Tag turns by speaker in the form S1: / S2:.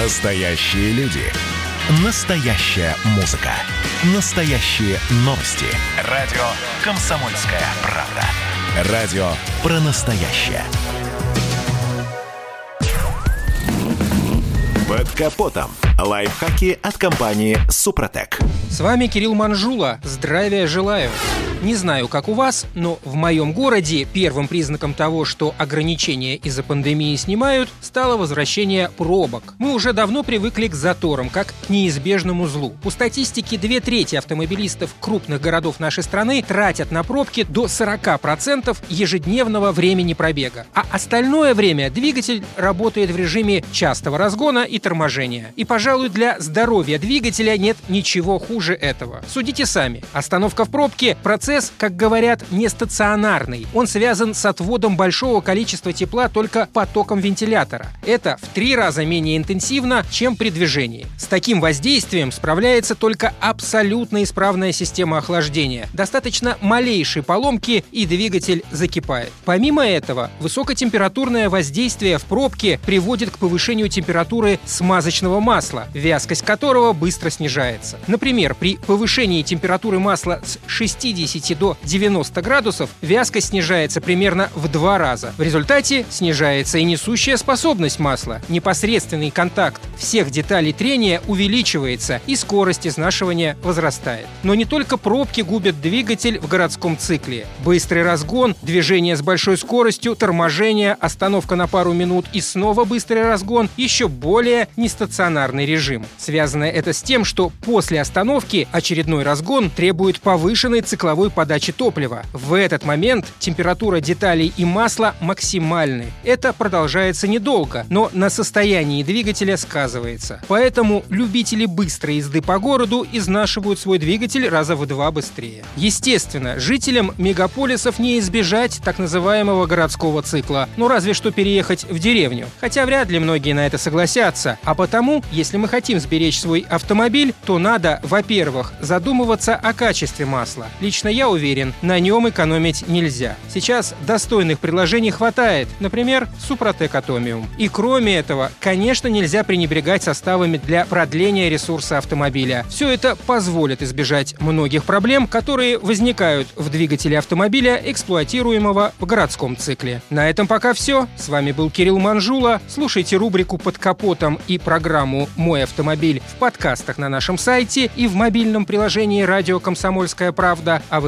S1: Настоящие люди. Настоящая музыка. Настоящие новости. Радио «Комсомольская правда». Радио про настоящее. Под капотом. Лайфхаки от компании «Супротек».
S2: С вами Кирилл Манжула. Здравия желаю. Не знаю, как у вас, но в моем городе первым признаком того, что ограничения из-за пандемии снимают, стало возвращение пробок. Мы уже давно привыкли к заторам, как к неизбежному злу. По статистике, две трети автомобилистов крупных городов нашей страны тратят на пробки до 40% ежедневного времени пробега. А остальное время двигатель работает в режиме частого разгона и торможения. И, пожалуй, для здоровья двигателя нет ничего хуже этого. Судите сами. Остановка в пробке – процесс Процесс, как говорят, не стационарный. Он связан с отводом большого количества тепла только потоком вентилятора. Это в три раза менее интенсивно, чем при движении. С таким воздействием справляется только абсолютно исправная система охлаждения. Достаточно малейшей поломки, и двигатель закипает. Помимо этого, высокотемпературное воздействие в пробке приводит к повышению температуры смазочного масла, вязкость которого быстро снижается. Например, при повышении температуры масла с 60 70 до 90 градусов вязкость снижается примерно в два раза. В результате снижается и несущая способность масла. Непосредственный контакт всех деталей трения увеличивается и скорость изнашивания возрастает. Но не только пробки губят двигатель в городском цикле. Быстрый разгон, движение с большой скоростью, торможение, остановка на пару минут и снова быстрый разгон, еще более нестационарный режим. Связано это с тем, что после остановки очередной разгон требует повышенной цикловой цеховой подачи топлива. В этот момент температура деталей и масла максимальны. Это продолжается недолго, но на состоянии двигателя сказывается. Поэтому любители быстрой езды по городу изнашивают свой двигатель раза в два быстрее. Естественно, жителям мегаполисов не избежать так называемого городского цикла, ну разве что переехать в деревню. Хотя вряд ли многие на это согласятся. А потому, если мы хотим сберечь свой автомобиль, то надо, во-первых, задумываться о качестве масла. Лично я уверен, на нем экономить нельзя. Сейчас достойных приложений хватает, например, Супротек Атомиум. И кроме этого, конечно, нельзя пренебрегать составами для продления ресурса автомобиля. Все это позволит избежать многих проблем, которые возникают в двигателе автомобиля, эксплуатируемого в городском цикле. На этом пока все. С вами был Кирилл Манжула. Слушайте рубрику «Под капотом» и программу «Мой автомобиль» в подкастах на нашем сайте и в мобильном приложении «Радио Комсомольская правда», а в